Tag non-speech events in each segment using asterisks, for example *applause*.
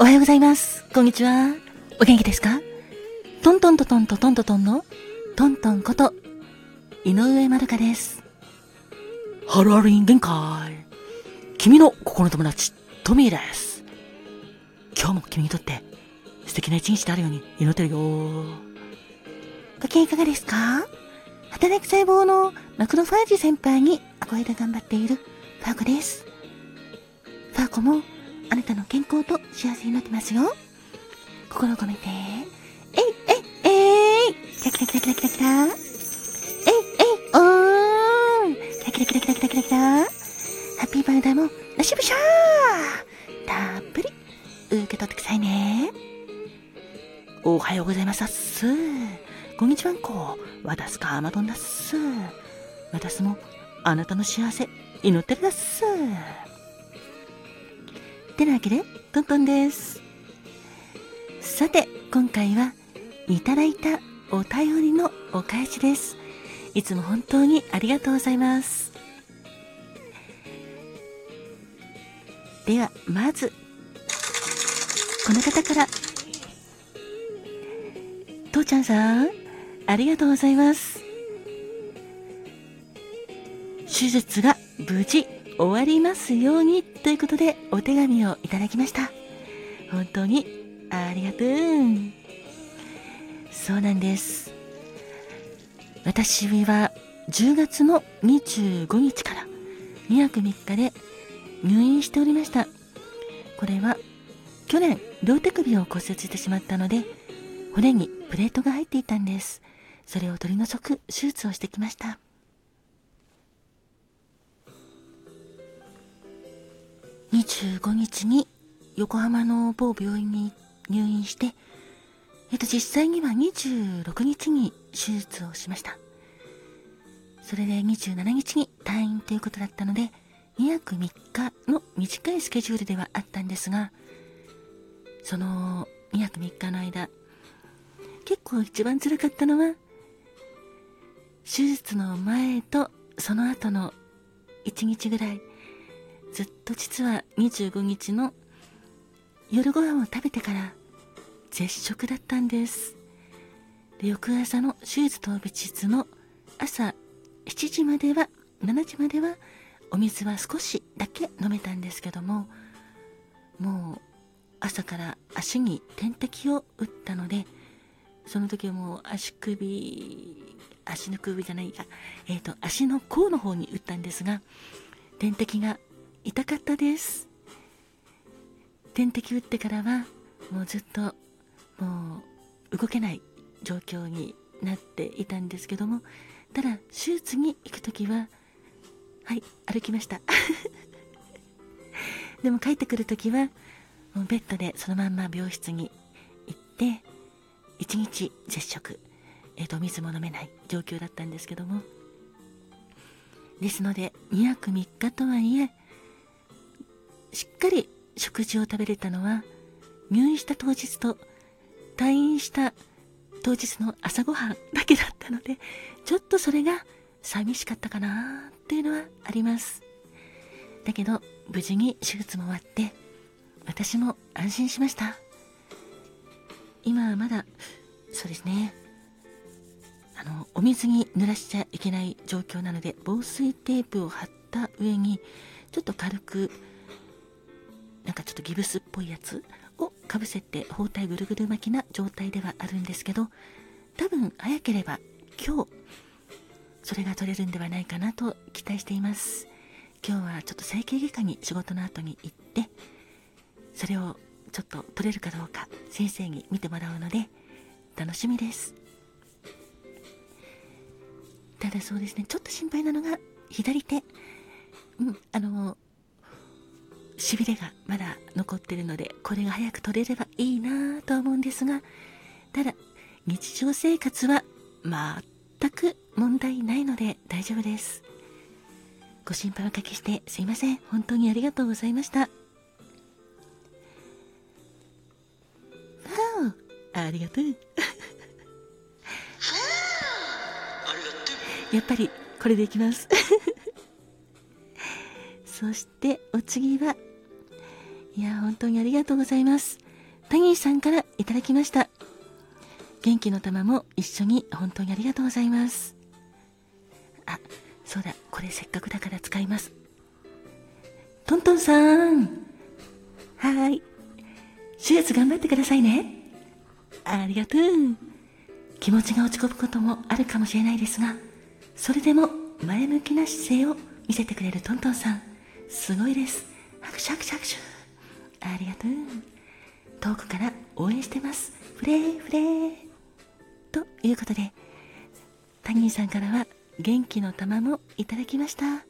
おはようございます。こんにちは。お元気ですか？トントントントントントンのトントンこと、井上まるかです。ハローリン限界。君の心の友達、トミーです。今日も君にとって素敵な一日であるように祈ってるよ。ご機嫌いかがですか？働く細胞のマクロファージ先輩に憧れて頑張っているファーコです。ファーコもあなたの健康と幸せになってますよ。心を込めて、えいえいえいキラキラキラキラキラキラえいえいおーんキラキラキラキラキラキラキラハッピーバーダーもなしぶしゃーたっぷり受け取ってくださいね。おはようございますっす。こんにちはんこ。わたすかアマドンだっす。私もあなたの幸せ祈ってるだっす。てなわけで、トントンです。さて、今回はいただいたお便りのお返しです。いつも本当にありがとうございます。では、まず、この方から、父ちゃんさん、ありがとうございます。手術が無事終わりますようにということでお手紙をいただきました。本当にありがとう。そうなんです。私は10月の25日から2泊3日で入院しておりました。これは去年両手首を骨折してしまったので骨にプレートが入っていたんです。それを取り除く手術をしてきました。25日に横浜の某病院に入院して、えっと、実際には26日に手術をしました。それで27日に退院ということだったので、2泊3日の短いスケジュールではあったんですが、その2泊3日の間、結構一番辛かったのは、手術の前とその後の1日ぐらい、ずっと実は25日の夜ご飯を食べてから絶食だったんです。で翌朝の手術当日の朝7時までは、7時まではお水は少しだけ飲めたんですけども、もう朝から足に点滴を打ったので、その時はもう足首、足の首じゃないや、えっ、と、足の甲の方に打ったんですが、点滴が痛かったです。点滴打ってからはもうずっともう動けない状況になっていたんですけどもただ手術に行く時ははい歩きました。*laughs* でも帰ってくる時はもうベッドでそのまんま病室に行って一日絶食えっ、と水も飲めない状況だったんですけども。ですので2泊3日とはいえしっかり食事を食べれたのは入院した当日と退院した当日の朝ごはんだけだったのでちょっとそれが寂しかったかなっていうのはあります。だけど無事に手術も終わって私も安心しました。今はまだそうですね。あのお水に濡らしちゃいけない状況なので防水テープを貼った上にちょっと軽くなんかちょっとギブスっぽいやつをかぶせて包帯ぐるぐる巻きな状態ではあるんですけど多分早ければ今日それが取れるんではないかなと期待しています。今日はちょっと整形外科に仕事の後に行ってそれをちょっと取れるかどうか先生に見てもらうので楽しみです。ただそうですねちょっと心配なのが左手。うんあのしびれがまだ残ってるのでこれが早く取れればいいなぁとは思うんですがただ日常生活は全く問題ないので大丈夫です。ご心配おかけしてすいません。本当にありがとうございました。ありがとう。やっぱりこれでいきます。そしてお次はいや本当にありがとうございますタギーさんからいただきました。元気の玉も一緒に本当にありがとうございます。あ、そうだ、これせっかくだから使います。トントンさん。はい。手術頑張ってくださいね。ありがとう。気持ちが落ち込むこともあるかもしれないですが、それでも前向きな姿勢を見せてくれるトントンさん、すごいです。拍手拍手拍手。ありがとう。遠くから応援してます。フレーフレー。ということで、タニーさんからは元気の玉もいただきました。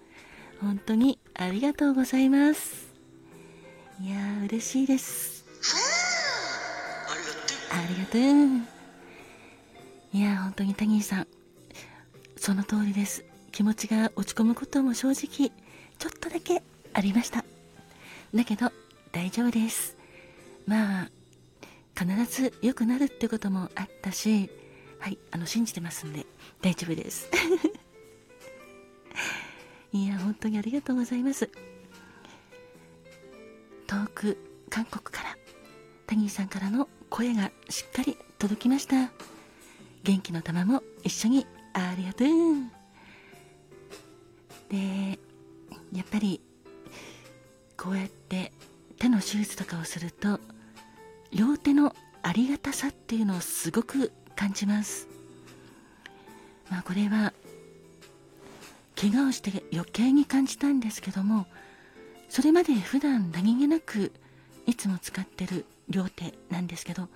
本当にありがとうございます。いやー、嬉しいです。ありがとう。いやー、本当にタニーさん、その通りです。気持ちが落ち込むことも正直、ちょっとだけありました。だけど、大丈夫です。まあ、必ず良くなるってこともあったし、はい、あの、信じてますんで、大丈夫です。*laughs* いや、本当にありがとうございます。遠く、韓国から、タニーさんからの声がしっかり届きました。元気の玉も一緒にありがとう。で、やっぱり、こうやって手の手術とかをすると、両手のありがたさっていうのをすごく感じます。まあこれは怪我をして余計に感じたんですけどもそれまで普段何気なくいつも使ってる両手なんですけど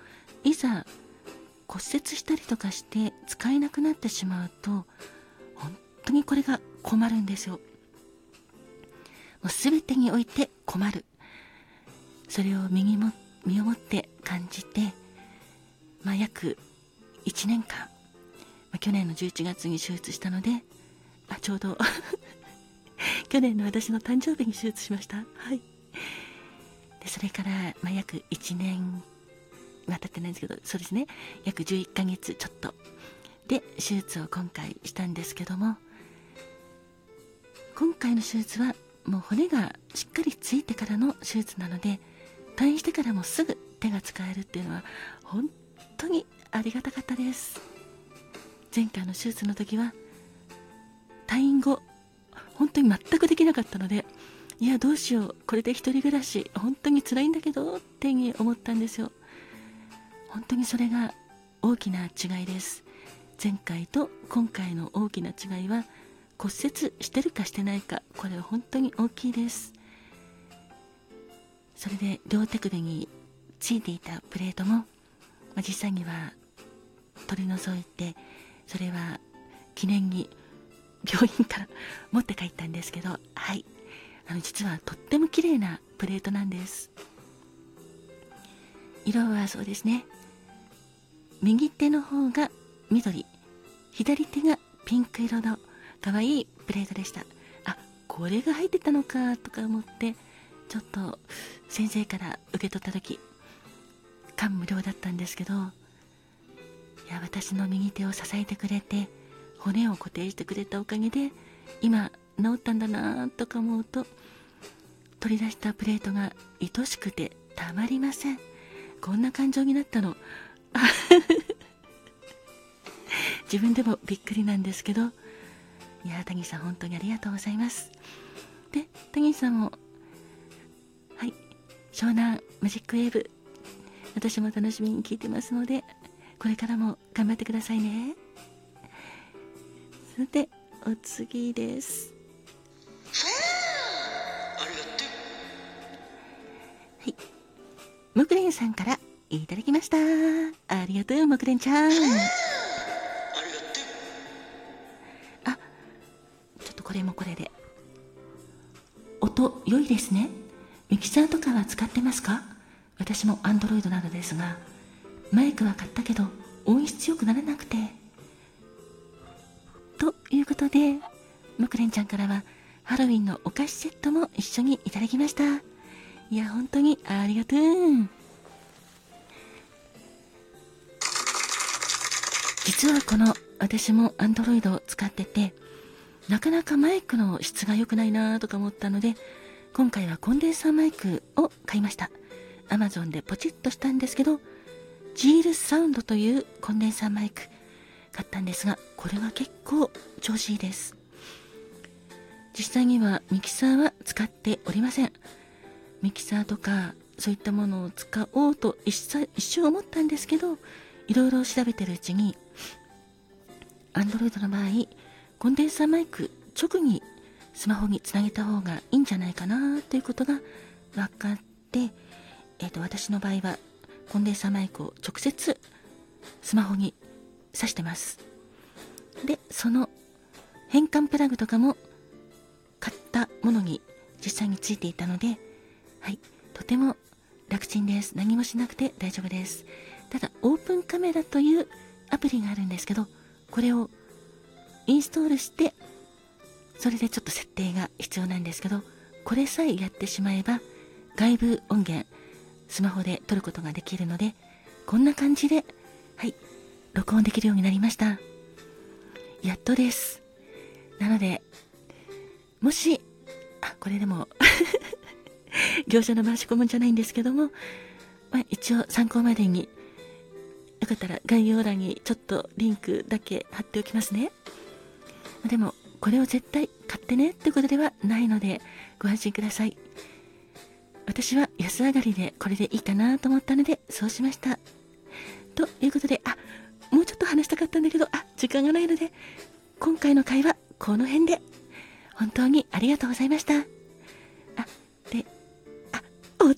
いざ骨折したりとかして使えなくなってしまうと本当にこれが困るんですよもう全てにおいて困るそれを身にも身をもって感じて、まあ、約1年間、まあ、去年の11月に手術したのであちょうど *laughs* 去年の私の誕生日に手術しました。はい。でそれから、まあ、約1年は経ってないんですけどそうですね。約11ヶ月ちょっと。で手術を今回したんですけども今回の手術はもう骨がしっかりついてからの手術なので退院してからもすぐ手が使えるっていうのは本当にありがたかったです。前回の手術の時は退院後本当に全くできなかったのでいやどうしようこれで一人暮らし本当に辛いんだけどって思ったんですよ。本当にそれが大きな違いです。前回と今回の大きな違いは骨折してるかしてないかこれは本当に大きいです。それで両手首についていたプレートも、まあ、実際には取り除いてそれは記念に病院から持って帰ったんですけどはい。あの実はとっても綺麗なプレートなんです。色はそうですね。右手の方が緑。左手がピンク色の可愛いプレートでした。あこれが入ってたのかとか思ってちょっと先生から受け取った時感無量だったんですけどいや私の右手を支えてくれて骨を固定してくれたおかげで今治ったんだなとか思うと取り出したプレートが愛しくてたまりません。こんな感情になったの。*laughs* 自分でもびっくりなんですけどいや谷さん本当にありがとうございます。で谷さんも湘南マジックウェーブ。私も楽しみに聞いてますのでこれからも頑張ってくださいね。さてお次です。はい。ムクレンさんからいただきました。ありがとうムクレンちゃん。あちょっとこれもこれで。音良いですね。ミキサーとかは使ってますか？私も Android なのですがマイクは買ったけど音質良くならなくてということで、ムクレンちゃんからは、ハロウィンのお菓子セットも一緒にいただきました。いや、本当にありがとう。実はこの、私も Android を使ってて、なかなかマイクの質が良くないなとか思ったので、今回はコンデンサーマイクを買いました。Amazon でポチッとしたんですけど、ジールサウンドというコンデンサーマイク買ったんですが、これが結構調子いいです。実際にはミキサーは使っておりません。ミキサーとかそういったものを使おうと一瞬思ったんですけど、いろいろ調べてるうちに、Android の場合、コンデンサーマイク直にスマホにつなげた方がいいんじゃないかなということが分かって、えっ、ー、と、私の場合はコンデンサーマイクを直接スマホに挿してます。で、その変換プラグとかも買ったものに実際についていたので、はい、とても楽ちんです。何もしなくて大丈夫です。ただ、オープンカメラというアプリがあるんですけど、これをインストールして、それでちょっと設定が必要なんですけど、これさえやってしまえば、外部音源、スマホで撮ることができるので、こんな感じで、はい、録音できるようになりました。やっとです。なので、もし、あ、これでも *laughs* 業者の回し込むんじゃないんですけども、まあ、一応参考までに、よかったら概要欄にちょっとリンクだけ貼っておきますね。でも、これを絶対買ってねってことではないので、ご安心ください。私は安上がりでこれでいいかなと思ったので、そうしました。ということで、あ、もうちょっと話したかったんだけど、あ、時間がないので、今回の会話、この辺で、本当にありがとうございました。あ、で、あ、終わっちゃった。